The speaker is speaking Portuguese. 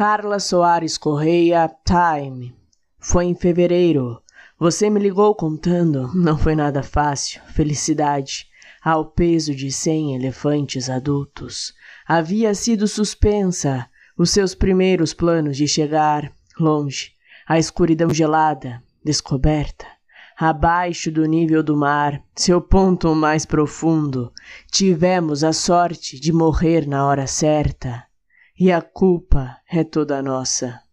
Carla Soares Correia, Time. Foi em fevereiro. Você me ligou contando. Não foi nada fácil. Felicidade. Ao peso de cem elefantes adultos. Havia sido suspensa os seus primeiros planos de chegar longe. A escuridão gelada, descoberta abaixo do nível do mar, seu ponto mais profundo, tivemos a sorte de morrer na hora certa, e a culpa é toda nossa.